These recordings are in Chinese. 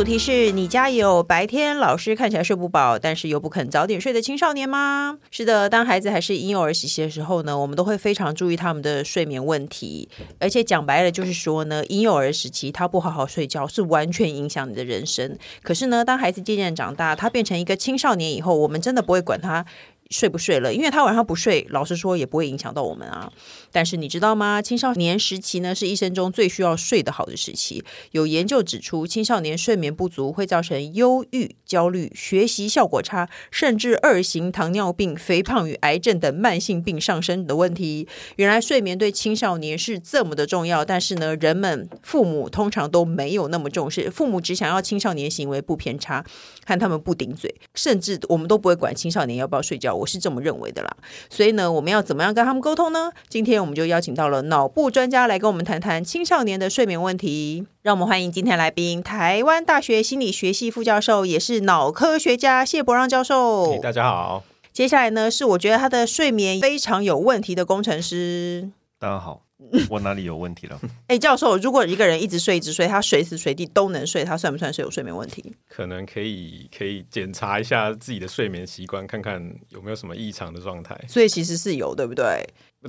主题是你家有白天老师看起来睡不饱，但是又不肯早点睡的青少年吗？是的，当孩子还是婴幼儿时期的时候呢，我们都会非常注意他们的睡眠问题。而且讲白了，就是说呢，婴幼儿时期他不好好睡觉，是完全影响你的人生。可是呢，当孩子渐渐长大，他变成一个青少年以后，我们真的不会管他。睡不睡了？因为他晚上不睡，老实说也不会影响到我们啊。但是你知道吗？青少年时期呢，是一生中最需要睡得好的时期。有研究指出，青少年睡眠不足会造成忧郁、焦虑、学习效果差，甚至二型糖尿病、肥胖与癌症等慢性病上升的问题。原来睡眠对青少年是这么的重要，但是呢，人们父母通常都没有那么重视。父母只想要青少年行为不偏差，看他们不顶嘴，甚至我们都不会管青少年要不要睡觉。我是这么认为的啦，所以呢，我们要怎么样跟他们沟通呢？今天我们就邀请到了脑部专家来跟我们谈谈青少年的睡眠问题。让我们欢迎今天来宾，台湾大学心理学系副教授，也是脑科学家谢伯让教授。大家好。接下来呢，是我觉得他的睡眠非常有问题的工程师。大家好。我哪里有问题了？哎，教授，如果一个人一直睡一直睡，他随时随地都能睡，他算不算是有睡眠问题？可能可以可以检查一下自己的睡眠习惯，看看有没有什么异常的状态。所以其实是有，对不对？不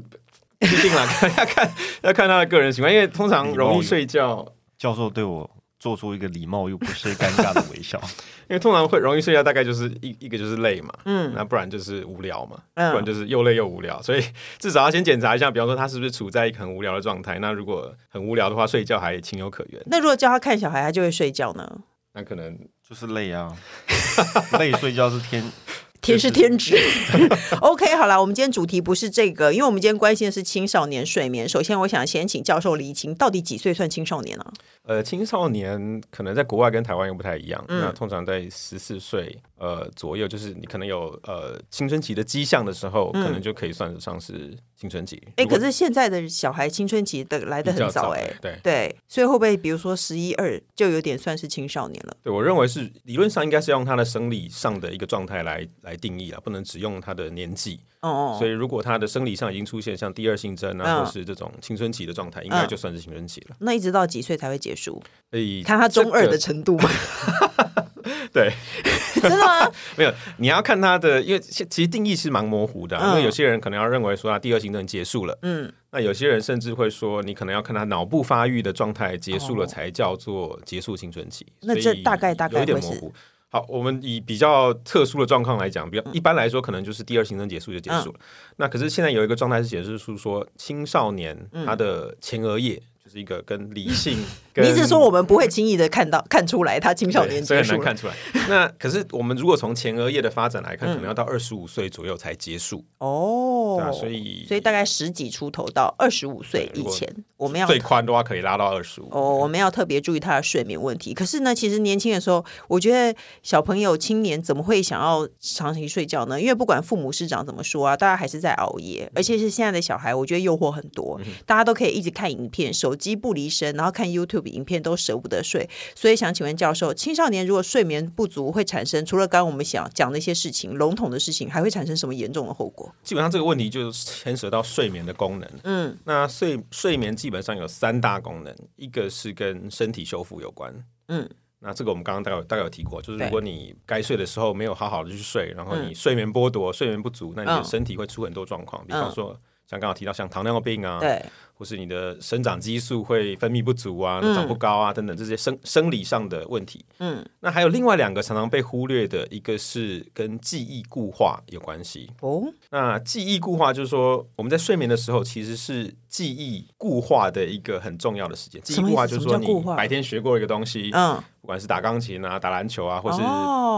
一定啦，要看要看他的个人习惯，因为通常容易睡觉。教授对我。做出一个礼貌又不是尴尬的微笑，因为通常会容易睡觉，大概就是一一个就是累嘛，嗯，那不然就是无聊嘛，嗯，不然就是又累又无聊，所以至少要先检查一下，比方说他是不是处在一个很无聊的状态。那如果很无聊的话，睡觉还情有可原。那如果叫他看小孩，他就会睡觉呢？那可能就是累啊，累睡觉是天。天是天职，OK，好了，我们今天主题不是这个，因为我们今天关心的是青少年睡眠。首先，我想先请教授厘清，到底几岁算青少年呢？呃，青少年可能在国外跟台湾又不太一样，嗯、那通常在十四岁呃左右，就是你可能有呃青春期的迹象的时候，嗯、可能就可以算得上是青春期。哎、欸，可是现在的小孩青春期的来的很早，哎，对对，所以会不会比如说十一二就有点算是青少年了？对，我认为是理论上应该是用他的生理上的一个状态来来。来定义啊，不能只用他的年纪哦。所以如果他的生理上已经出现像第二性征啊，或是这种青春期的状态，应该就算是青春期了。那一直到几岁才会结束？看他中二的程度吗？对，真的吗？没有，你要看他的，因为其实定义是蛮模糊的。因为有些人可能要认为说他第二性征结束了，嗯，那有些人甚至会说你可能要看他脑部发育的状态结束了才叫做结束青春期。那这大概大概有点模糊。好，我们以比较特殊的状况来讲，比较一般来说，可能就是第二性征结束就结束了。嗯、那可是现在有一个状态是显示出说，青少年他的前额叶就。是一个跟理性 跟，你是说我们不会轻易的看到看出来他青少年结束，很难看出来。那可是我们如果从前额叶的发展来看，可能要到二十五岁左右才结束哦。对啊，所以所以大概十几出头到二十五岁以前，我们要最宽的话可以拉到二十五。哦，我们要特别注意他的睡眠问题。可是呢，其实年轻的时候，我觉得小朋友青年怎么会想要长期睡觉呢？因为不管父母师长怎么说啊，大家还是在熬夜，而且是现在的小孩，我觉得诱惑很多，大家都可以一直看影片，手。机不离身，然后看 YouTube 影片都舍不得睡，所以想请问教授，青少年如果睡眠不足会产生，除了刚刚我们想讲的一些事情，笼统的事情，还会产生什么严重的后果？基本上这个问题就牵涉到睡眠的功能。嗯，那睡睡眠基本上有三大功能，一个是跟身体修复有关。嗯，那这个我们刚刚大概大概有提过，就是如果你该睡的时候没有好好的去睡，然后你睡眠剥夺、睡眠不足，那你的身体会出很多状况，比方说像刚刚提到像糖尿病啊，对。或是你的生长激素会分泌不足啊，长不高啊，等等这些生生理上的问题。嗯，那还有另外两个常常被忽略的，一个是跟记忆固化有关系。哦，那记忆固化就是说，我们在睡眠的时候其实是记忆固化的一个很重要的时间。记忆固化就是说，你白天学过一个东西，嗯，不管是打钢琴啊、打篮球啊，或是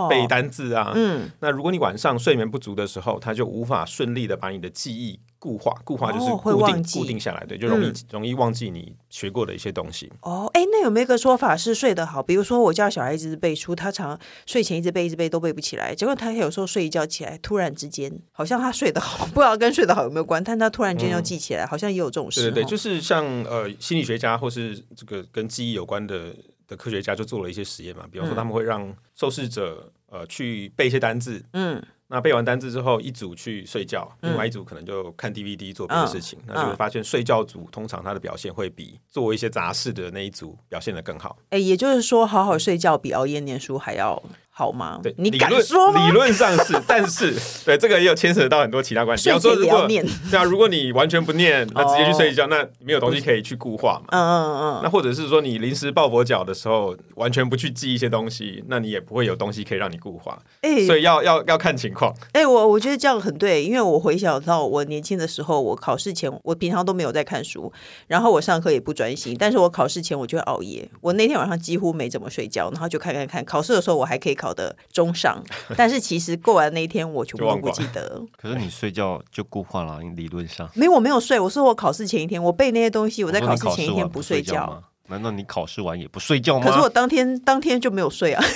背单字啊，嗯，那如果你晚上睡眠不足的时候，它就无法顺利的把你的记忆固化。固化就是固定固定下来，对，就。容易、嗯、容易忘记你学过的一些东西。哦，哎，那有没有一个说法是睡得好？比如说我家小孩子背书，他常睡前一直背一直背都背不起来，结果他有时候睡一觉起来，突然之间好像他睡得好，不知道跟睡得好有没有关，但他突然间要记起来，嗯、好像也有这种事。对对对，就是像呃心理学家或是这个跟记忆有关的的科学家就做了一些实验嘛，比方说他们会让受试者呃去背一些单字，嗯。那背完单字之后，一组去睡觉，另外一组可能就看 DVD 做别的事情。嗯、那就会发现，睡觉组通常他的表现会比做一些杂事的那一组表现的更好。哎、欸，也就是说，好好睡觉比熬夜念书还要。好吗？对，你敢说吗？理论上是，但是对这个也有牵扯到很多其他关系。比方说，如果对啊，如果你完全不念，那直接去睡觉，那没有东西可以去固化嘛。嗯嗯嗯。那或者是说，你临时抱佛脚的时候，完全不去记一些东西，那你也不会有东西可以让你固化。哎，所以要要要看情况。哎，我我觉得这样很对，因为我回想到我年轻的时候，我考试前我平常都没有在看书，然后我上课也不专心，但是我考试前我就会熬夜。我那天晚上几乎没怎么睡觉，然后就看看看，考试的时候我还可以考的中上。但是其实过完那一天我全部都不记得。可是你睡觉就固化了，理论上。没有，我没有睡。我说我考试前一天我背那些东西，我在考试前一天不睡觉。难道你考试完也不睡觉吗？可是我当天当天就没有睡啊。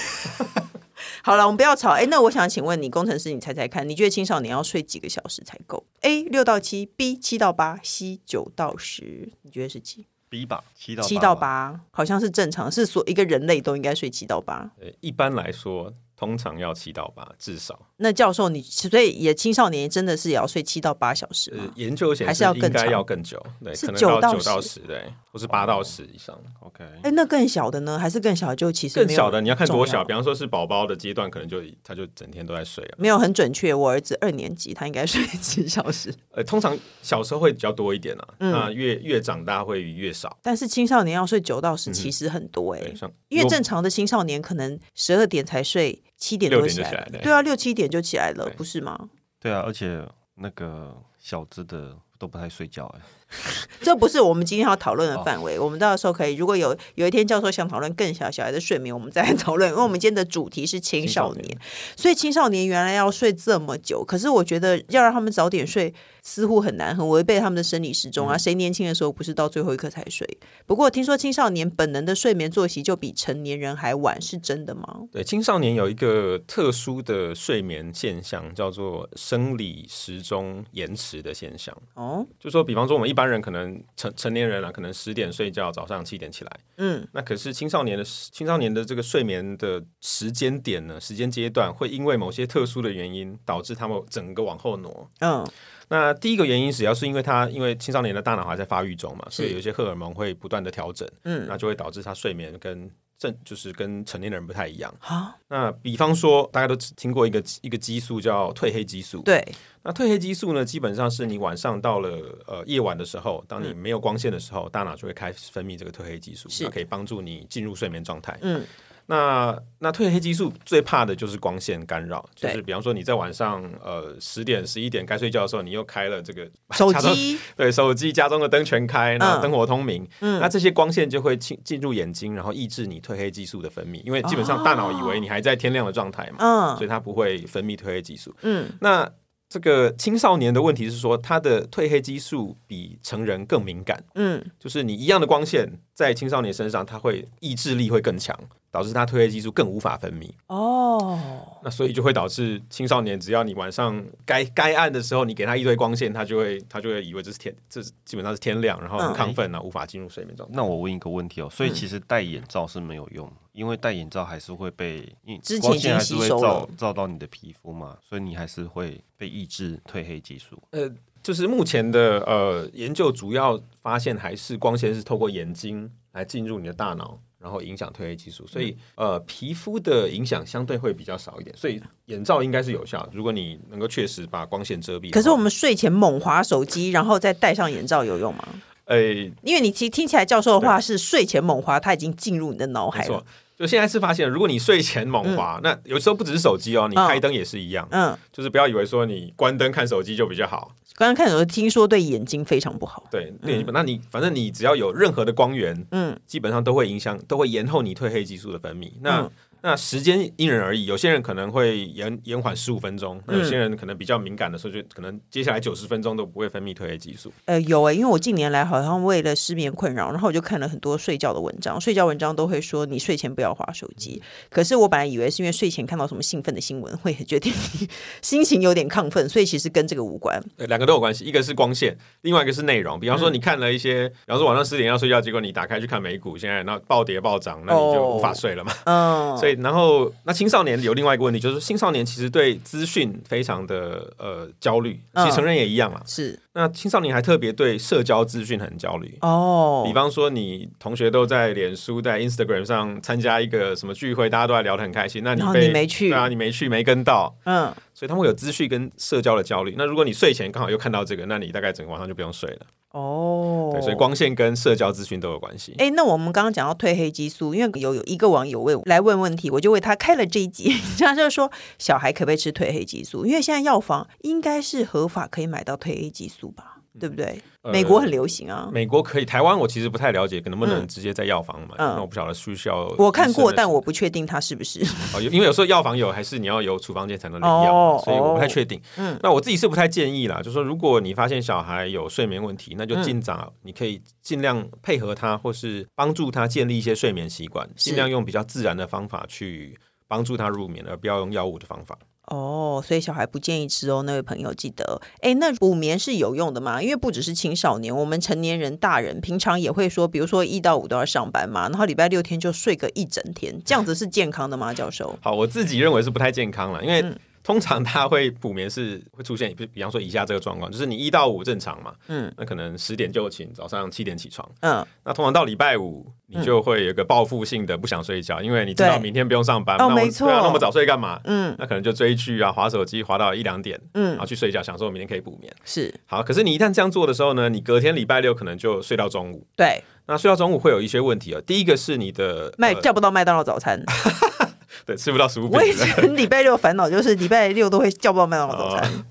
好了，我们不要吵。哎，那我想请问你，工程师，你猜猜看，你觉得青少年要睡几个小时才够？A 六到七，B 七到八，C 九到十，你觉得是几？B 吧，七到七到八，好像是正常，是所一个人类都应该睡七到八。一般来说。通常要七到八，至少。那教授，你所以也青少年真的是也要睡七到八小时吗？呃，研究显示应该要更久，对，是九到十，对，或是八到十以上。OK，哎，那更小的呢？还是更小就其实更小的你要看多小，比方说是宝宝的阶段，可能就他就整天都在睡啊。没有很准确，我儿子二年级，他应该睡七小时。呃，通常小时候会比较多一点啊，那越越长大会越少。但是青少年要睡九到十，其实很多哎，因为正常的青少年可能十二点才睡。七点多起来了，对啊，六七点就起来了，不是吗？对啊，而且那个小资的都不太睡觉哎。这不是我们今天要讨论的范围。我们到时候可以，如果有有一天教授想讨论更小小孩的睡眠，我们再来讨论。因为我们今天的主题是青少年，所以青少年原来要睡这么久，可是我觉得要让他们早点睡。似乎很难，很违背他们的生理时钟啊！谁年轻的时候不是到最后一刻才睡？不过听说青少年本能的睡眠作息就比成年人还晚，是真的吗？对，青少年有一个特殊的睡眠现象，叫做生理时钟延迟的现象。哦，就说比方说我们一般人可能成成年人啊，可能十点睡觉，早上七点起来。嗯，那可是青少年的青少年的这个睡眠的时间点呢，时间阶段会因为某些特殊的原因，导致他们整个往后挪。嗯。那第一个原因主要是因为他因为青少年的大脑还在发育中嘛，所以有些荷尔蒙会不断的调整，嗯，那就会导致他睡眠跟正就是跟成年人不太一样。好，那比方说大家都听过一个一个激素叫褪黑激素，对，那褪黑激素呢，基本上是你晚上到了呃夜晚的时候，当你没有光线的时候，大脑就会开始分泌这个褪黑激素，它可以帮助你进入睡眠状态，嗯。那那褪黑激素最怕的就是光线干扰，就是比方说你在晚上呃十点十一点该睡觉的时候，你又开了这个手机，对手机家中的灯全开，那灯火通明，嗯，那这些光线就会进进入眼睛，然后抑制你褪黑激素的分泌，因为基本上大脑以为你还在天亮的状态嘛，嗯，所以它不会分泌褪黑激素，嗯，那。这个青少年的问题是说，他的褪黑激素比成人更敏感。嗯，就是你一样的光线在青少年身上，他会意志力会更强，导致他褪黑激素更无法分泌。哦，那所以就会导致青少年，只要你晚上该该暗的时候，你给他一堆光线，他就会他就会以为这是天，这是基本上是天亮，然后很亢奋啊，无法进入睡眠状态。那我问一个问题哦，所以其实戴眼罩是没有用。因为戴眼罩还是会被，因为光线还是会照照到你的皮肤嘛，所以你还是会被抑制褪黑激素。呃，就是目前的呃研究主要发现还是光线是透过眼睛来进入你的大脑，然后影响褪黑激素，所以呃皮肤的影响相对会比较少一点，所以眼罩应该是有效。如果你能够确实把光线遮蔽。可是我们睡前猛滑手机，然后再戴上眼罩有用吗？呃，因为你其实听起来教授的话是睡前猛滑，它已经进入你的脑海了。就现在是发现，如果你睡前猛滑，嗯、那有时候不只是手机哦，你开灯也是一样。嗯，就是不要以为说你关灯看手机就比较好，关灯看手机听说对眼睛非常不好。对，对，那你反正你只要有任何的光源，嗯，基本上都会影响，都会延后你褪黑激素的分泌。那、嗯那时间因人而异，有些人可能会延延缓十五分钟，那有些人可能比较敏感的时候，就可能接下来九十分钟都不会分泌褪黑激素。呃，有诶，因为我近年来好像为了失眠困扰，然后我就看了很多睡觉的文章，睡觉文章都会说你睡前不要划手机。可是我本来以为是因为睡前看到什么兴奋的新闻，会决定你心情有点亢奋，所以其实跟这个无关。对，两个都有关系，一个是光线，另外一个是内容。比方说你看了一些，嗯、比方说晚上十点要睡觉，结果你打开去看美股，现在那暴跌暴涨，那你就无法睡了嘛。嗯、哦，所以然后那。青少年有另外一个问题，就是青少年其实对资讯非常的呃焦虑，其实成人也一样嘛。是，那青少年还特别对社交资讯很焦虑哦。比方说，你同学都在脸书、在 Instagram 上参加一个什么聚会，大家都在聊得很开心，那你被你没去，对啊，你没去，没跟到，嗯，所以他们会有资讯跟社交的焦虑。那如果你睡前刚好又看到这个，那你大概整个晚上就不用睡了。哦，对，所以光线跟社交资讯都有关系。哎，那我们刚刚讲到褪黑激素，因为有有一个网友问来问问题，我就为他开了这一集，他就说小孩可不可以吃褪黑激素？因为现在药房应该是合法可以买到褪黑激素吧？对不对？美国很流行啊，美国可以，台湾我其实不太了解，可能不能直接在药房买。那我不晓得需不需要。我看过，但我不确定它是不是。哦，因为有时候药房有，还是你要有处方箋才能领药，所以我不太确定。嗯，那我自己是不太建议啦，就是说如果你发现小孩有睡眠问题，那就尽早你可以尽量配合他，或是帮助他建立一些睡眠习惯，尽量用比较自然的方法去帮助他入眠，而不要用药物的方法。哦，所以小孩不建议吃哦，那位朋友记得。哎，那补眠是有用的吗？因为不只是青少年，我们成年人、大人平常也会说，比如说一到五都要上班嘛，然后礼拜六天就睡个一整天，这样子是健康的吗？教授？好，我自己认为是不太健康了，因为。嗯通常他会补眠是 会出现，比比方说以下这个状况，就是你一到五正常嘛，嗯，那可能十点就寝，早上七点起床，嗯，那通常到礼拜五你就会有一个报复性的不想睡觉，因为你知道明天不用上班，哦，没错，那么早睡干嘛？嗯，那可能就追剧啊，划手机，划到一两点，嗯，然后去睡觉，想说明天可以补眠，是。好。可是你一旦这样做的时候呢，你隔天礼拜六可能就睡到中午，对，那睡到中午会有一些问题啊。第一个是你的麦叫不到麦当劳早餐。对，吃不到食物。我以前礼拜六烦恼就是礼拜六都会叫不到麦当劳早餐，哦、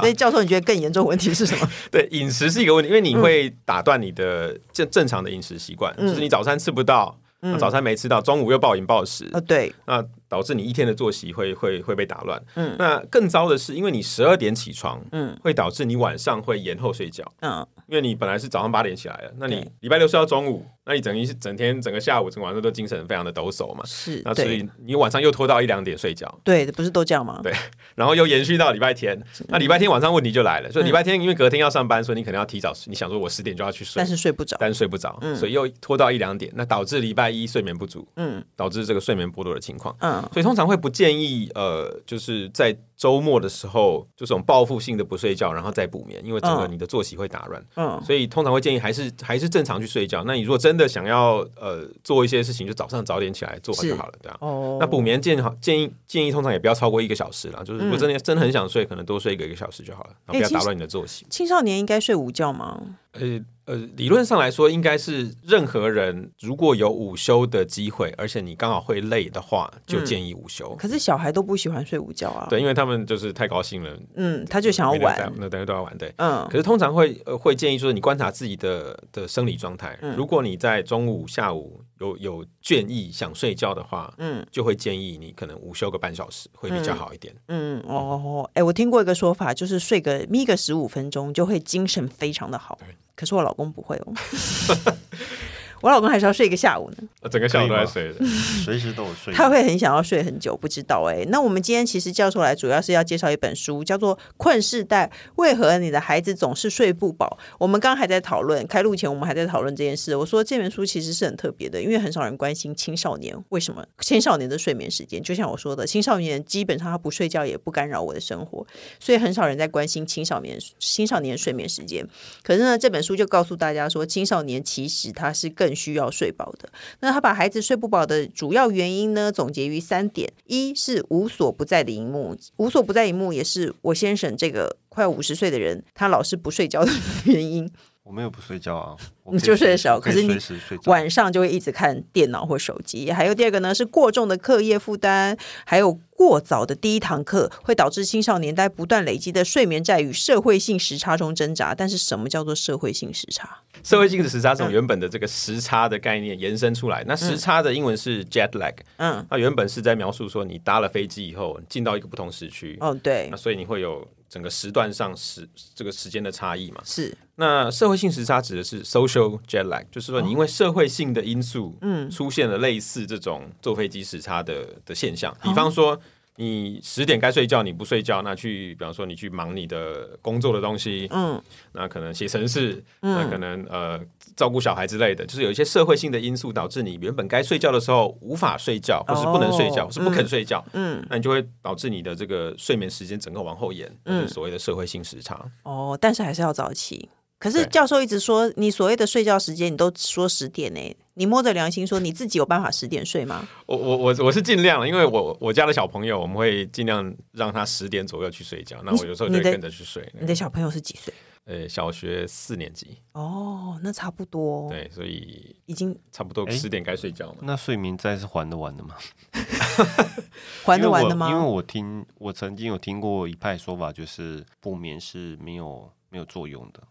所以教授，你觉得更严重问题是什么？对，饮食是一个问题，因为你会打断你的正正常的饮食习惯，嗯、就是你早餐吃不到，嗯、早餐没吃到，中午又暴饮暴食，哦、对，那导致你一天的作息会会会被打乱。嗯，那更糟的是，因为你十二点起床，嗯，会导致你晚上会延后睡觉，嗯。因为你本来是早上八点起来的，那你礼拜六睡到中午，那你等于是整天整个下午整个晚上都精神非常的抖擞嘛。是，那所以你晚上又拖到一两点睡觉。对，不是都这样吗？对，然后又延续到礼拜天，那礼拜天晚上问题就来了，所以礼拜天因为隔天要上班，所以你可能要提早，你想说我十点就要去睡，但是睡不着，但是睡不着，所以又拖到一两点，那导致礼拜一睡眠不足，嗯，导致这个睡眠剥夺的情况，嗯，所以通常会不建议呃，就是在。周末的时候，就这种报复性的不睡觉，然后再补眠，因为整个你的作息会打乱。嗯，所以通常会建议还是还是正常去睡觉。那你如果真的想要呃做一些事情，就早上早点起来做就好了，对啊。哦。那补眠建议好建议建议通常也不要超过一个小时啦，就是如果真的真的很想睡，可能多睡一个一个小时就好了，然后不要打乱你的作息。青少年应该睡午觉吗？呃。呃，理论上来说，应该是任何人如果有午休的机会，而且你刚好会累的话，就建议午休。嗯，可是小孩都不喜欢睡午觉啊。对，因为他们就是太高兴了。嗯，他就想要玩，那等于都要玩。对，嗯。可是通常会呃会建议说，你观察自己的的生理状态。嗯。如果你在中午、下午有有倦意想睡觉的话，嗯，就会建议你可能午休个半小时会比较好一点。嗯，嗯哦，哎，我听过一个说法，就是睡个眯个十五分钟，就会精神非常的好。可是我老公不会哦。我老公还是要睡一个下午呢，整个下午都在睡的，随时都有睡。他会很想要睡很久，不知道哎。那我们今天其实叫出来主要是要介绍一本书，叫做《困世代：为何你的孩子总是睡不饱》。我们刚刚还在讨论，开录前我们还在讨论这件事。我说这本书其实是很特别的，因为很少人关心青少年为什么青少年的睡眠时间。就像我说的，青少年基本上他不睡觉也不干扰我的生活，所以很少人在关心青少年青少年睡眠时间。可是呢，这本书就告诉大家说，青少年其实他是更需要睡饱的。那他把孩子睡不饱的主要原因呢，总结于三点：一是无所不在的荧幕，无所不在荧幕也是我先生这个快五十岁的人，他老是不睡觉的原因。我没有不睡觉啊，你就睡得少，可是你晚上就会一直看电脑或手机。还有第二个呢，是过重的课业负担，还有过早的第一堂课，会导致青少年在不断累积的睡眠债与社会性时差中挣扎。但是，什么叫做社会性时差？社会性的时差从原本的这个时差的概念延伸出来。那时差的英文是 jet lag。嗯，那原本是在描述说你搭了飞机以后进到一个不同时区。哦，对。那所以你会有整个时段上时这个时间的差异嘛？是。那社会性时差指的是 social jet lag，就是说你因为社会性的因素，嗯，出现了类似这种坐飞机时差的的现象，比方说。你十点该睡觉，你不睡觉，那去，比方说你去忙你的工作的东西，嗯，那可能写程式，嗯，那可能呃照顾小孩之类的，就是有一些社会性的因素导致你原本该睡觉的时候无法睡觉，或是不能睡觉，哦、或是不肯睡觉，嗯，嗯，那你就会导致你的这个睡眠时间整个往后延，嗯，就是所谓的社会性时差。哦，但是还是要早起。可是教授一直说，你所谓的睡觉时间，你都说十点呢？你摸着良心说，你自己有办法十点睡吗？我我我我是尽量，因为我我家的小朋友，我们会尽量让他十点左右去睡觉。那我有时候就跟着去睡。你的小朋友是几岁？呃，小学四年级。哦，那差不多。对，所以已经差不多十点该睡觉了。那睡眠债是还得完的吗？还得完的吗？因为我听我曾经有听过一派说法，就是不眠是没有没有作用的。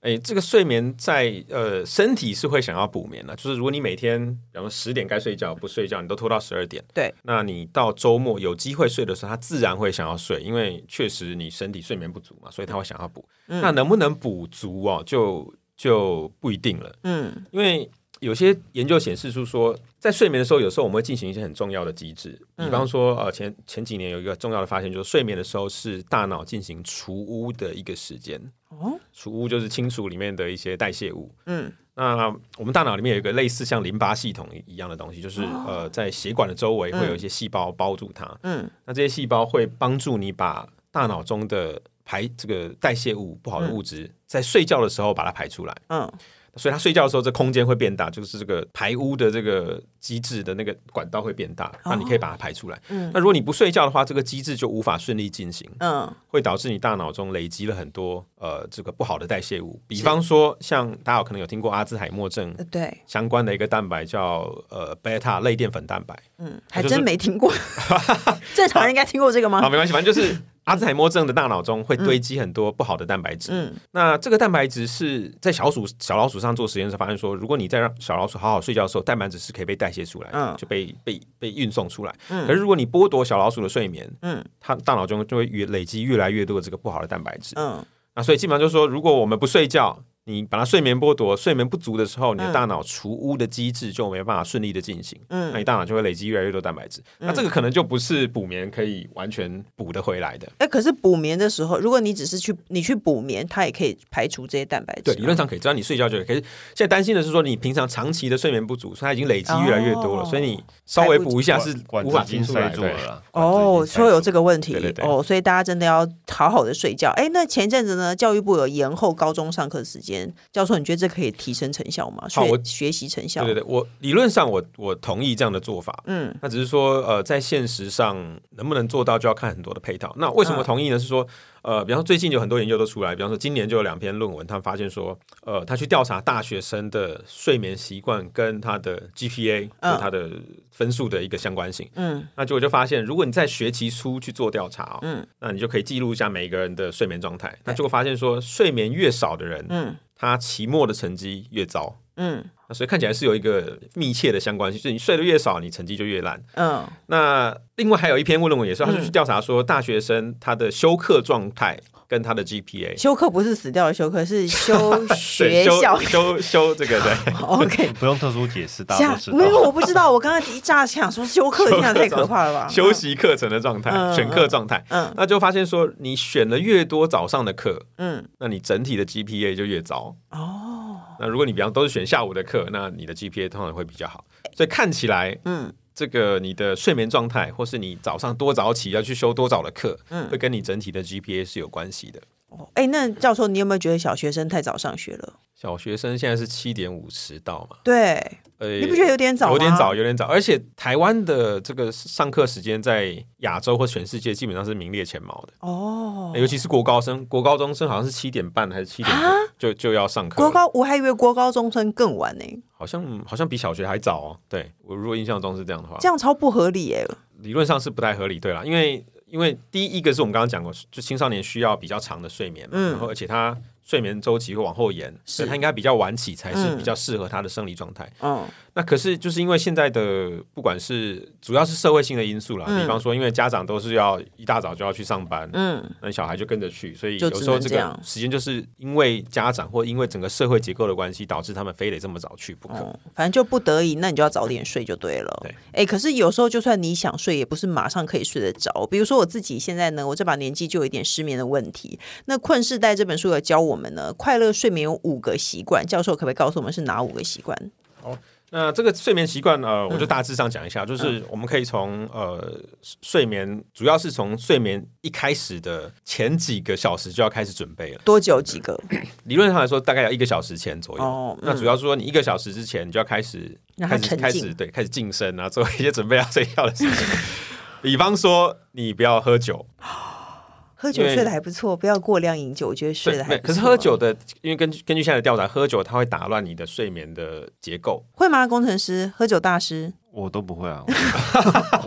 哎，这个睡眠在呃，身体是会想要补眠的。就是如果你每天，比方说十点该睡觉不睡觉，你都拖到十二点，对，那你到周末有机会睡的时候，他自然会想要睡，因为确实你身体睡眠不足嘛，所以他会想要补。嗯、那能不能补足哦，就就不一定了。嗯，因为有些研究显示出说，在睡眠的时候，有时候我们会进行一些很重要的机制，比方说呃，前前几年有一个重要的发现，就是睡眠的时候是大脑进行除污的一个时间。哦，除污就是清除里面的一些代谢物。嗯，那我们大脑里面有一个类似像淋巴系统一样的东西，就是、哦、呃，在血管的周围会有一些细胞包住它。嗯，那这些细胞会帮助你把大脑中的排这个代谢物不好的物质，嗯、在睡觉的时候把它排出来。嗯。所以他睡觉的时候，这空间会变大，就是这个排污的这个机制的那个管道会变大，那你可以把它排出来。嗯，那如果你不睡觉的话，这个机制就无法顺利进行，嗯，会导致你大脑中累积了很多呃这个不好的代谢物，比方说像大家有可能有听过阿兹海默症对。相关的一个蛋白叫呃贝塔类淀粉蛋白，嗯，还真没听过，正常人应该听过这个吗？好，没关系，反正就是。阿兹海默症的大脑中会堆积很多不好的蛋白质。嗯，那这个蛋白质是在小鼠、小老鼠上做实验的时候发现说，如果你在让小老鼠好好睡觉的时候，蛋白质是可以被代谢出来，嗯，就被被被运送出来。嗯，可是如果你剥夺小老鼠的睡眠，嗯，它大脑中就会越累积越来越多的这个不好的蛋白质。嗯，那所以基本上就是说，如果我们不睡觉。你把它睡眠剥夺，睡眠不足的时候，你的大脑除污的机制就没办法顺利的进行，嗯，那你大脑就会累积越来越多蛋白质，嗯、那这个可能就不是补眠可以完全补得回来的。哎、欸，可是补眠的时候，如果你只是去你去补眠，它也可以排除这些蛋白质。对，理论上可以，只要你睡觉就可以。可是现在担心的是说，你平常长期的睡眠不足，所以它已经累积越来越多了，哦、所以你稍微补一下是无法进塞住了。哦，说有这个问题，对对对哦，所以大家真的要好好的睡觉。哎、欸，那前阵子呢，教育部有延后高中上课时间，教授你觉得？这可以提升成效吗？好，我学习成效。对对对，我理论上我我同意这样的做法。嗯，那只是说呃，在现实上能不能做到，就要看很多的配套。那为什么同意呢？嗯、是说呃，比方说最近有很多研究都出来，比方说今年就有两篇论文，他们发现说，呃，他去调查大学生的睡眠习惯跟他的 GPA，嗯，他的分数的一个相关性。嗯，那结果就发现，如果你在学期初去做调查，哦，嗯，那你就可以记录一下每一个人的睡眠状态。那结果发现说，睡眠越少的人，嗯。他期末的成绩越糟，嗯，那所以看起来是有一个密切的相关性，就是你睡得越少，你成绩就越烂，嗯。那另外还有一篇论文也是，他是去调查说大学生他的休克状态跟他的 GPA，休课不是死掉的休课，是 修学校。修修这个对，OK，不用特殊解释，大家都知道。没有，我不知道，我刚刚一乍想说休课，这样太可怕了吧？休息课程的状态，选课状态，嗯，那就发现说你选了越多早上的课，嗯，那你整体的 GPA 就越糟。哦。那如果你比方都是选下午的课，那你的 GPA 通常会比较好。所以看起来，嗯，这个你的睡眠状态，或是你早上多早起要去修多早的课，嗯，会跟你整体的 GPA 是有关系的。哦，哎，那教授，你有没有觉得小学生太早上学了？小学生现在是七点五十到嘛？对，呃，你不觉得有点早？有点早，有点早。而且台湾的这个上课时间在亚洲或全世界基本上是名列前茅的哦。尤其是国高生、国高中生，好像是七点半还是七点就就要上课。国高我还以为国高中生更晚呢，好像好像比小学还早哦。对，我如果印象中是这样的话，这样超不合理耶。理论上是不太合理，对啦，因为因为第一个是我们刚刚讲过，就青少年需要比较长的睡眠嘛，嗯，然后而且他。睡眠周期会往后延，所以他应该比较晚起才是比较适合他的生理状态。嗯，那可是就是因为现在的不管是主要是社会性的因素啦，比方说因为家长都是要一大早就要去上班，嗯，那小孩就跟着去，所以有时候这个时间就是因为家长或因为整个社会结构的关系，导致他们非得这么早去不可。反正就不得已，那你就要早点睡就对了。对，哎，可是有时候就算你想睡，也不是马上可以睡得着。比如说我自己现在呢，我这把年纪就有一点失眠的问题。那《困世代》这本书有教我。我们呢，快乐睡眠有五个习惯，教授可不可以告诉我们是哪五个习惯？好，那这个睡眠习惯，呃，我就大致上讲一下，嗯、就是我们可以从呃睡眠，主要是从睡眠一开始的前几个小时就要开始准备了。多久几个？理论上来说，大概要一个小时前左右。哦嗯、那主要是说，你一个小时之前，你就要开始开始开始对，开始净身啊，做一些准备要睡觉的事情。比方说，你不要喝酒。喝酒睡得还不错，不要过量饮酒，我觉得睡得还不错。可是喝酒的，因为根据根据现在的调查，喝酒它会打乱你的睡眠的结构。会吗？工程师，喝酒大师，我都不会啊，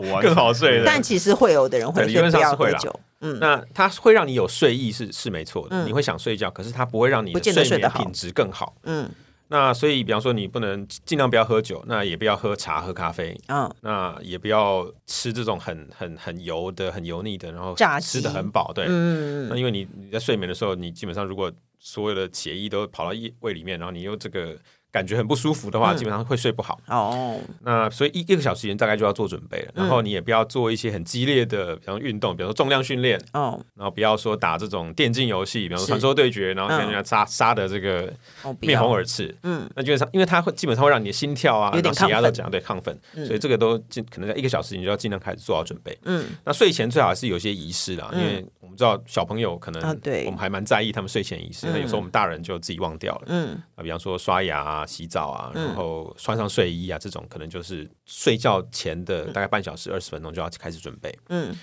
我 更好睡。但其实会有的人会，理论上是会酒。嗯，那它会让你有睡意是是没错的，你会想睡觉，可是它不会让你的睡眠品质更好。嗯。那所以，比方说，你不能尽量不要喝酒，那也不要喝茶、喝咖啡，嗯，那也不要吃这种很很很油的、很油腻的，然后吃的很饱，对，嗯，那因为你你在睡眠的时候，你基本上如果所有的血液都跑到胃里面，然后你又这个。感觉很不舒服的话，基本上会睡不好。哦，那所以一一个小时前大概就要做准备了。然后你也不要做一些很激烈的，比方运动，比如说重量训练。哦，然后不要说打这种电竞游戏，比方说传说对决，然后跟人家杀杀的这个面红耳赤。嗯，那基本上因为它会基本上会让你的心跳啊，然后血压都讲对亢奋，所以这个都尽可能在一个小时你就要尽量开始做好准备。嗯，那睡前最好是有些仪式啦，因为我们知道小朋友可能我们还蛮在意他们睡前仪式，那有时候我们大人就自己忘掉了。嗯，啊，比方说刷牙。啊，洗澡啊，然后穿上睡衣啊，嗯、这种可能就是睡觉前的大概半小时、二十分钟就要开始准备。嗯，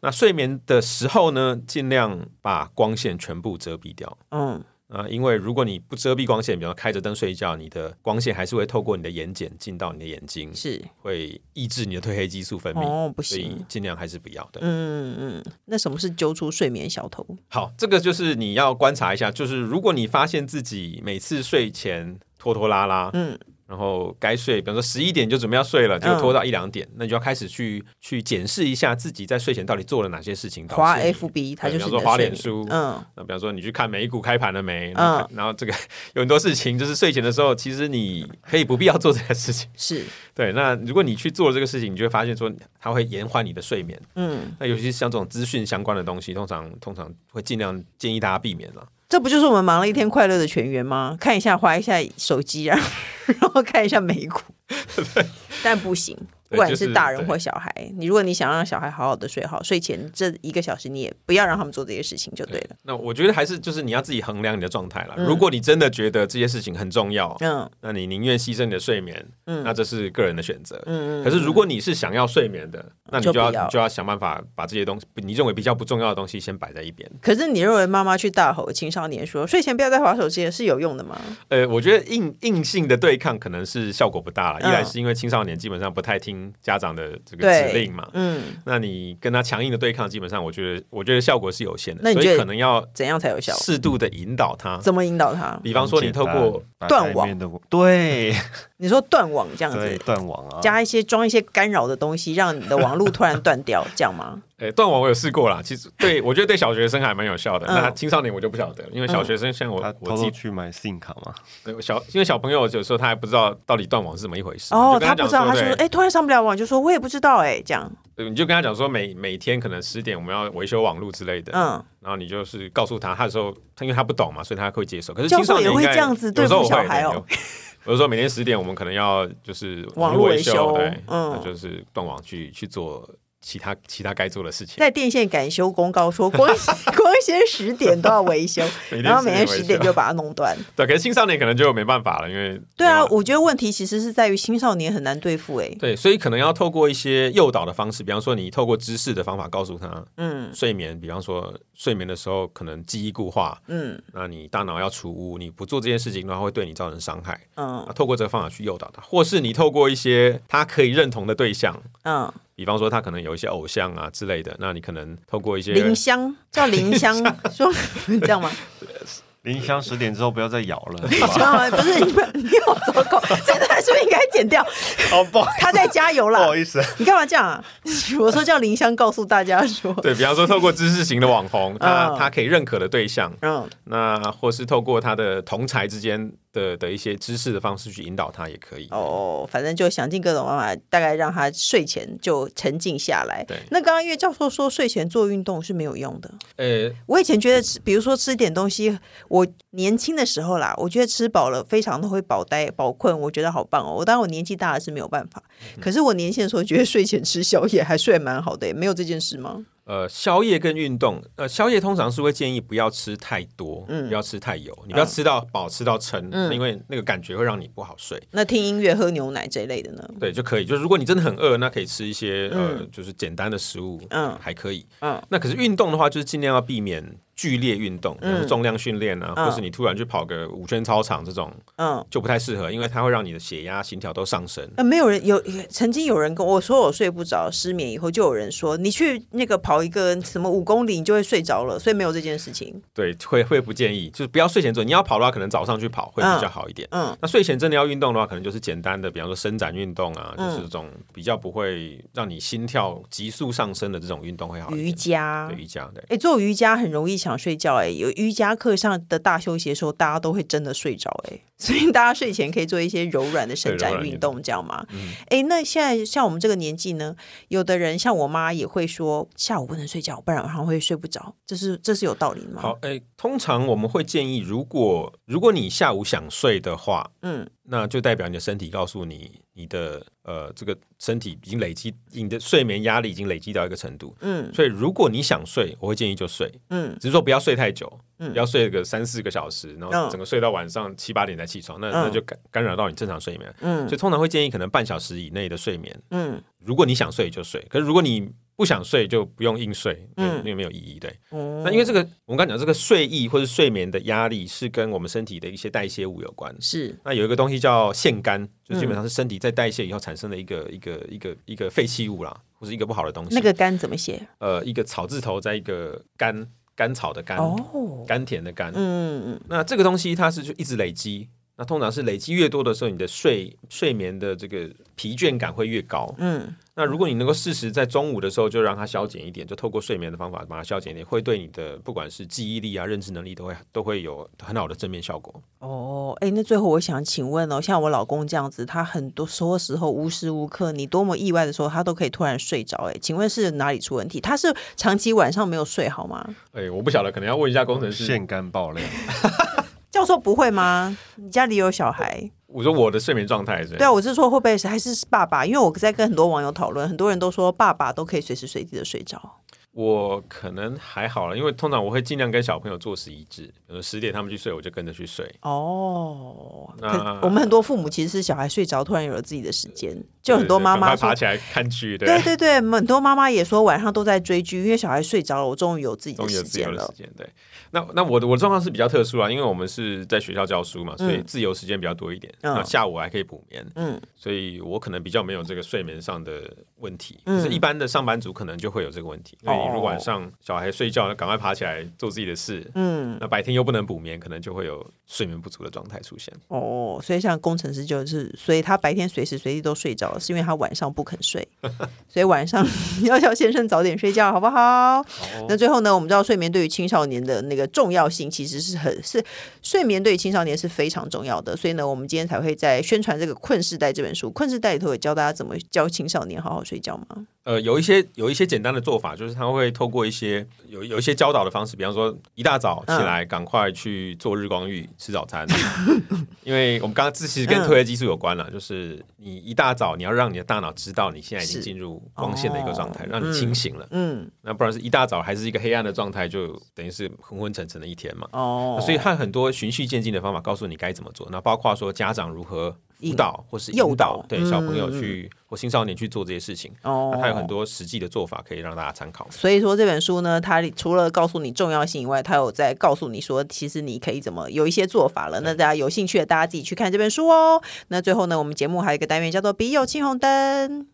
那睡眠的时候呢，尽量把光线全部遮蔽掉。嗯。啊，因为如果你不遮蔽光线，比方开着灯睡觉，你的光线还是会透过你的眼睑进到你的眼睛，是会抑制你的褪黑激素分泌。哦，不行，所以尽量还是不要的。嗯嗯，那什么是揪出睡眠小偷？好，这个就是你要观察一下，就是如果你发现自己每次睡前拖拖拉拉，嗯。然后该睡，比方说十一点就准备要睡了，就拖到一两点，那你就要开始去去检视一下自己在睡前到底做了哪些事情。滑 FB，他就是比方说滑脸书，嗯，那比方说你去看美股开盘了没？嗯，然后这个 有很多事情，就是睡前的时候，其实你可以不必要做这个事情。是对，那如果你去做这个事情，你就会发现说它会延缓你的睡眠。嗯，那尤其是像这种资讯相关的东西，通常通常会尽量建议大家避免了。这不就是我们忙了一天快乐的全员吗？看一下，划一下手机啊，然后看一下美股，但不行。不管是大人或小孩，你如果你想让小孩好好的睡好，睡前这一个小时你也不要让他们做这些事情就对了。那我觉得还是就是你要自己衡量你的状态了。如果你真的觉得这些事情很重要，嗯，那你宁愿牺牲你的睡眠，嗯，那这是个人的选择，嗯嗯。可是如果你是想要睡眠的，那你就要就要想办法把这些东西你认为比较不重要的东西先摆在一边。可是你认为妈妈去大吼青少年说睡前不要再划手机是有用的吗？呃，我觉得硬硬性的对抗可能是效果不大了。一来是因为青少年基本上不太听家长的。这个指令嘛，嗯，那你跟他强硬的对抗，基本上我觉得，我觉得效果是有限的。那你觉得可能要怎样才有效？适度的引导他，怎么引导他？比方说，你透过断网，对，你说断网这样子，断网啊，加一些装一些干扰的东西，让你的网络突然断掉，这样吗？哎，断网我有试过啦，其实对我觉得对小学生还蛮有效的。那青少年我就不晓得，因为小学生像我，我自己去买 SIM 卡嘛。小因为小朋友有时候他还不知道到底断网是怎么一回事。哦，他不知道，他说哎，突然上不了网，就说我也不知道哎，这样。对，你就跟他讲说每每天可能十点我们要维修网络之类的。嗯。然后你就是告诉他，他的时候他因为他不懂嘛，所以他会接受。可是青少年也会这样子对付小孩哦。比如说每天十点我们可能要就是网络维修，对，嗯，那就是断网去去做。其他其他该做的事情。在电线赶修公告说，光 光先十点都要维修，然后每天十点就把它弄断。对，可是青少年可能就没办法了，因为 对啊，我觉得问题其实是在于青少年很难对付哎、欸。对，所以可能要透过一些诱导的方式，比方说你透过知识的方法告诉他，嗯，睡眠，比方说睡眠的时候可能记忆固化，嗯，那你大脑要除污，你不做这件事情的话，会对你造成伤害，嗯，透过这个方法去诱导他，或是你透过一些他可以认同的对象，嗯。比方说，他可能有一些偶像啊之类的，那你可能透过一些林香叫 林香，说 这样吗？林香十点之后不要再咬了，知道吗？不是你们，你好糟糕，这段是不是应该剪掉？哦不，他在加油了，不好意思，你干嘛这样啊？我说叫林香告诉大家说，对，比方说透过知识型的网红，他他可以认可的对象，嗯，那或是透过他的同才之间。的的一些知识的方式去引导他也可以哦，反正就想尽各种办法，大概让他睡前就沉静下来。对，那刚刚因为教授说睡前做运动是没有用的。呃、欸，我以前觉得吃，比如说吃点东西，我年轻的时候啦，我觉得吃饱了非常的会饱呆饱困，我觉得好棒哦。我当然我年纪大了是没有办法，嗯、可是我年轻的时候觉得睡前吃宵夜还睡蛮好的，没有这件事吗？呃，宵夜跟运动，呃，宵夜通常是会建议不要吃太多，嗯，不要吃太油，你不要吃到饱，吃到撑，嗯，因为那个感觉会让你不好睡。那听音乐、喝牛奶这一类的呢？对，就可以。就是如果你真的很饿，那可以吃一些呃，就是简单的食物，嗯，还可以。嗯，那可是运动的话，就是尽量要避免。剧烈运动，比如说重量训练啊，嗯、或是你突然去跑个五圈操场这种，嗯，就不太适合，因为它会让你的血压、心跳都上升。呃，没有人有曾经有人跟我说我睡不着、失眠以后，就有人说你去那个跑一个什么五公里，你就会睡着了，所以没有这件事情。对，会会不建议，就是不要睡前做。你要跑的话，可能早上去跑会比较好一点。嗯，嗯，那睡前真的要运动的话，可能就是简单的，比方说伸展运动啊，就是这种比较不会让你心跳急速上升的这种运动会好一点。瑜伽，对瑜伽，对。哎，做瑜伽很容易想睡觉，哎，有。瑜伽课上的大休息的时候，大家都会真的睡着哎，所以大家睡前可以做一些柔软的伸展运动，这样吗？哎、嗯，那现在像我们这个年纪呢，有的人像我妈也会说下午不能睡觉，不然晚上会睡不着，这是这是有道理吗？好，哎，通常我们会建议，如果如果你下午想睡的话，嗯。那就代表你的身体告诉你，你的呃，这个身体已经累积，你的睡眠压力已经累积到一个程度。嗯，所以如果你想睡，我会建议就睡。嗯，只是说不要睡太久，嗯，不要睡个三四个小时，然后整个睡到晚上七八点才起床，那那就干干扰到你正常睡眠。嗯，所以通常会建议可能半小时以内的睡眠。嗯，如果你想睡就睡，可是如果你不想睡就不用硬睡，嗯，因为没有意义。对，嗯，那因为这个我们刚讲这个睡意或者睡眠的压力是跟我们身体的一些代谢物有关。是，那有一个东西叫腺苷，就基本上是身体在代谢以后产生的一个一个一个一个废弃物啦，或是一个不好的东西。那个苷怎么写？呃，一个草字头，在一个甘甘草的甘，哦，甘甜的甘。嗯嗯嗯。那这个东西它是就一直累积。那通常是累积越多的时候，你的睡睡眠的这个疲倦感会越高。嗯，那如果你能够适时在中午的时候就让它消减一点，就透过睡眠的方法把它消减一点，会对你的不管是记忆力啊、认知能力都会都会有很好的正面效果。哦，哎，那最后我想请问哦，像我老公这样子，他很多时候无时无刻，你多么意外的时候，他都可以突然睡着。哎，请问是哪里出问题？他是长期晚上没有睡好吗？哎，我不晓得，可能要问一下工程师。腺肝爆量。教授不会吗？你家里有小孩？我说我的睡眠状态是？对啊，我是说会不会还是爸爸？因为我在跟很多网友讨论，很多人都说爸爸都可以随时随地的睡着。我可能还好了，因为通常我会尽量跟小朋友作息一致，比如十点他们去睡，我就跟着去睡。哦，那我们很多父母其实是小孩睡着，突然有了自己的时间，就很多妈妈爬起来看剧。对对对，很多妈妈也说晚上都在追剧，因为小孩睡着了，我终于有自己的时间了。对，那那我的我的状况是比较特殊啊，因为我们是在学校教书嘛，所以自由时间比较多一点。那、嗯、下午还可以补眠，嗯，所以我可能比较没有这个睡眠上的问题。可是一般的上班族可能就会有这个问题。嗯如果晚上小孩睡觉，赶快爬起来做自己的事。嗯，那白天又不能补眠，可能就会有睡眠不足的状态出现。哦，所以像工程师就是，所以他白天随时随地都睡着，是因为他晚上不肯睡。所以晚上要叫先生早点睡觉，好不好？哦、那最后呢，我们知道睡眠对于青少年的那个重要性，其实是很是睡眠对于青少年是非常重要的。所以呢，我们今天才会在宣传这个《困世代》这本书，《困世代》里头也教大家怎么教青少年好好睡觉吗？呃，有一些有一些简单的做法，就是他会透过一些有有一些教导的方式，比方说一大早起来赶快去做日光浴吃早餐，嗯、因为我们刚刚这其实跟褪黑激素有关了，嗯、就是你一大早你要让你的大脑知道你现在已经进入光线的一个状态，哦、让你清醒了，嗯，那不然是一大早还是一个黑暗的状态，就等于是昏昏沉沉的一天嘛，哦，所以他很多循序渐进的方法告诉你该怎么做，那包括说家长如何。辅导或是诱导，对小朋友去或青少年去做这些事情，哦，那他有很多实际的做法可以让大家参考。所以说这本书呢，它除了告诉你重要性以外，它有在告诉你说，其实你可以怎么有一些做法了。那大家有兴趣的，大家自己去看这本书哦。那最后呢，我们节目还有一个单元叫做“笔友青红灯”。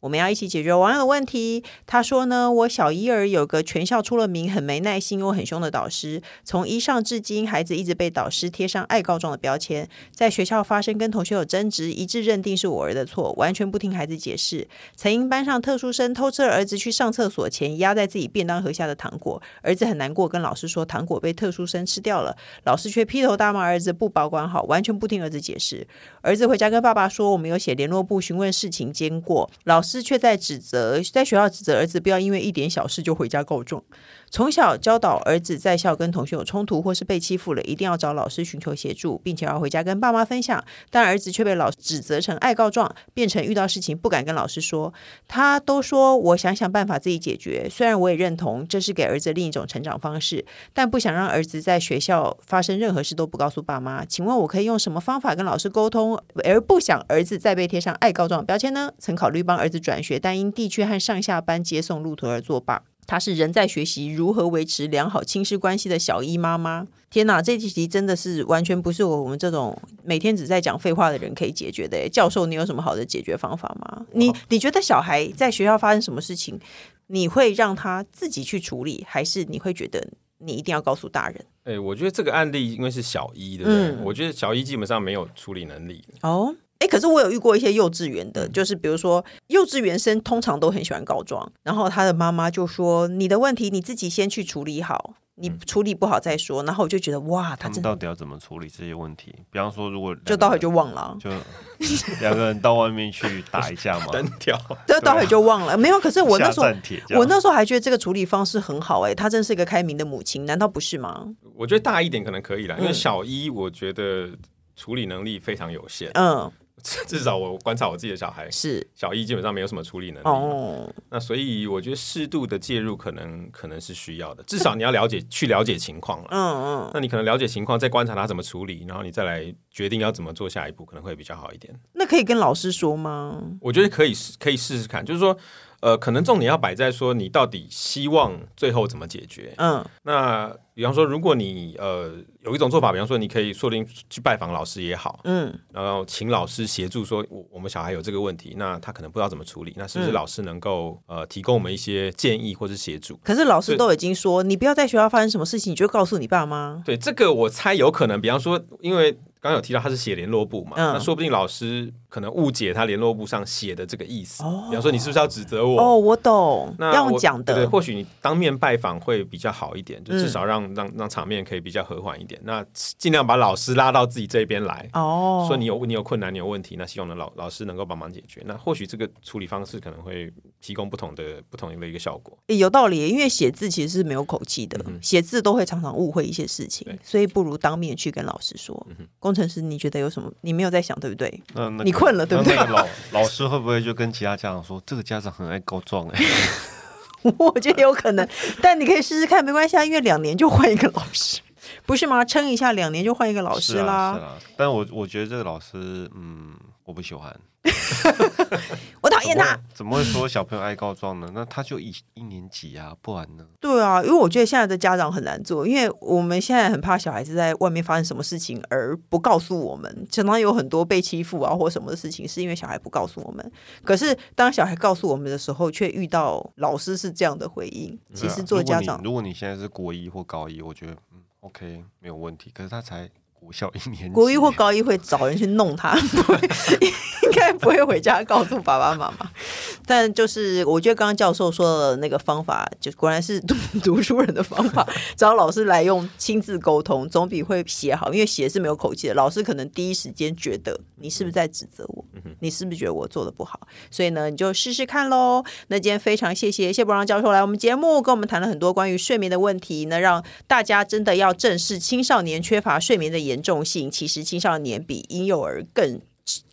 我们要一起解决网友的问题。他说呢，我小一儿有个全校出了名很没耐心又很凶的导师，从一上至今，孩子一直被导师贴上爱告状的标签，在学校发生跟同学有争执，一致认定是我儿的错，完全不听孩子解释。曾因班上特殊生偷吃了儿子去上厕所前压在自己便当盒下的糖果，儿子很难过，跟老师说糖果被特殊生吃掉了，老师却劈头大骂儿子不保管好，完全不听儿子解释。儿子回家跟爸爸说，我们有写联络簿询问事情经过，老是。却在指责，在学校指责儿子不要因为一点小事就回家告状。从小教导儿子在校跟同学有冲突或是被欺负了，一定要找老师寻求协助，并且要回家跟爸妈分享。但儿子却被老师指责成爱告状，变成遇到事情不敢跟老师说。他都说我想想办法自己解决。虽然我也认同这是给儿子另一种成长方式，但不想让儿子在学校发生任何事都不告诉爸妈。请问我可以用什么方法跟老师沟通，而不想儿子再被贴上爱告状标签呢？曾考虑帮儿子转学，但因地区和上下班接送路途而作罢。她是仍在学习如何维持良好亲师关系的小一妈妈。天哪，这题真的是完全不是我我们这种每天只在讲废话的人可以解决的。教授，你有什么好的解决方法吗？你你觉得小孩在学校发生什么事情，你会让他自己去处理，还是你会觉得你一定要告诉大人？哎，我觉得这个案例因为是小一，对不对？嗯，我觉得小一基本上没有处理能力。哦。哎，可是我有遇过一些幼稚园的，就是比如说幼稚园生通常都很喜欢告状，然后他的妈妈就说：“你的问题你自己先去处理好，你处理不好再说。”然后我就觉得哇，他，他们到底要怎么处理这些问题？比方说，如果就待会就忘了，就 两个人到外面去打一架嘛，单挑，这待会就忘了。没有，可是我那时候我那时候还觉得这个处理方式很好，哎，她真是一个开明的母亲，难道不是吗？我觉得大一点可能可以啦，因为小一我觉得处理能力非常有限，嗯。至少我观察我自己的小孩是小一，基本上没有什么处理能力。哦，那所以我觉得适度的介入可能可能是需要的。至少你要了解去了解情况了。嗯嗯。那你可能了解情况，再观察他怎么处理，然后你再来决定要怎么做下一步，可能会比较好一点。那可以跟老师说吗？我觉得可以试，可以试试看。就是说，呃，可能重点要摆在说你到底希望最后怎么解决。嗯。那比方说，如果你呃。有一种做法，比方说，你可以说不定去拜访老师也好，嗯，然后请老师协助说，我我们小孩有这个问题，那他可能不知道怎么处理，那是不是老师能够、嗯、呃提供我们一些建议或是协助？可是老师都已经说，你不要在学校发生什么事情，你就告诉你爸妈。对，这个我猜有可能，比方说，因为。刚刚有提到他是写联络部嘛？嗯、那说不定老师可能误解他联络簿上写的这个意思。哦、比方说，你是不是要指责我？哦，我懂。那要讲的，对，或许你当面拜访会比较好一点，就至少让、嗯、让让场面可以比较和缓一点。那尽量把老师拉到自己这边来。哦，说你有你有困难，你有问题，那希望能老老师能够帮忙解决。那或许这个处理方式可能会提供不同的不同的一个效果。有道理，因为写字其实是没有口气的，写、嗯、字都会常常误会一些事情，所以不如当面去跟老师说。嗯、工程师，你觉得有？什么？你没有在想，对不对？嗯那个、你困了，对不对？那个老 老师会不会就跟其他家长说，这个家长很爱告状？哎，我觉得有可能，但你可以试试看，没关系啊，因为两年就换一个老师，不是吗？撑一下，两年就换一个老师啦。是啊，是啊，但我我觉得这个老师，嗯，我不喜欢。我讨厌他，怎么会说小朋友爱告状呢？那他就一一年级啊，不然呢？对啊，因为我觉得现在的家长很难做，因为我们现在很怕小孩子在外面发生什么事情而不告诉我们。常常有很多被欺负啊或什么的事情，是因为小孩不告诉我们。可是当小孩告诉我们的时候，却遇到老师是这样的回应。其实做家长，如果你现在是国一或高一，我觉得嗯 OK 没有问题。可是他才。国小一年级，国一或高一会找人去弄他，不会应该不会回家告诉爸爸妈妈。但就是我觉得刚刚教授说的那个方法，就果然是 读读书人的方法，找老师来用亲自沟通，总比会写好，因为写是没有口气的。老师可能第一时间觉得你是不是在指责我，你是不是觉得我做的不好？所以呢，你就试试看喽。那今天非常谢谢谢伯让教授来我们节目，跟我们谈了很多关于睡眠的问题，那让大家真的要正视青少年缺乏睡眠的严重性。其实青少年比婴幼儿更。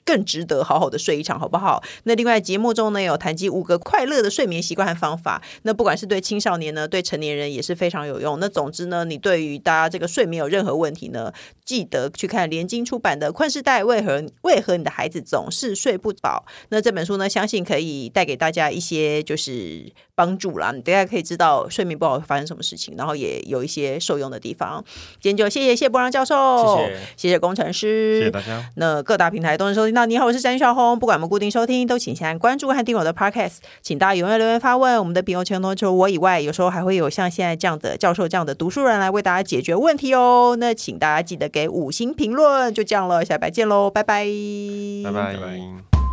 更值得好好的睡一场，好不好？那另外节目中呢，有谈及五个快乐的睡眠习惯和方法。那不管是对青少年呢，对成年人也是非常有用。那总之呢，你对于大家这个睡眠有任何问题呢，记得去看联经出版的《困世代为何为何你的孩子总是睡不饱》。那这本书呢，相信可以带给大家一些就是帮助啦。你大家可以知道睡眠不好会发生什么事情，然后也有一些受用的地方。今天就谢谢谢博让教授，谢谢谢谢工程师，谢谢大家。那各大平台都能收听。那你好，我是詹小红。不管我们固定收听，都请先关注和订阅我的 Podcast。请大家踊跃留言发问。我们的笔友全都除了我以外，有时候还会有像现在这样的教授这样的读书人来为大家解决问题哦。那请大家记得给五星评论。就这样了，下礼拜见喽，拜拜。拜拜。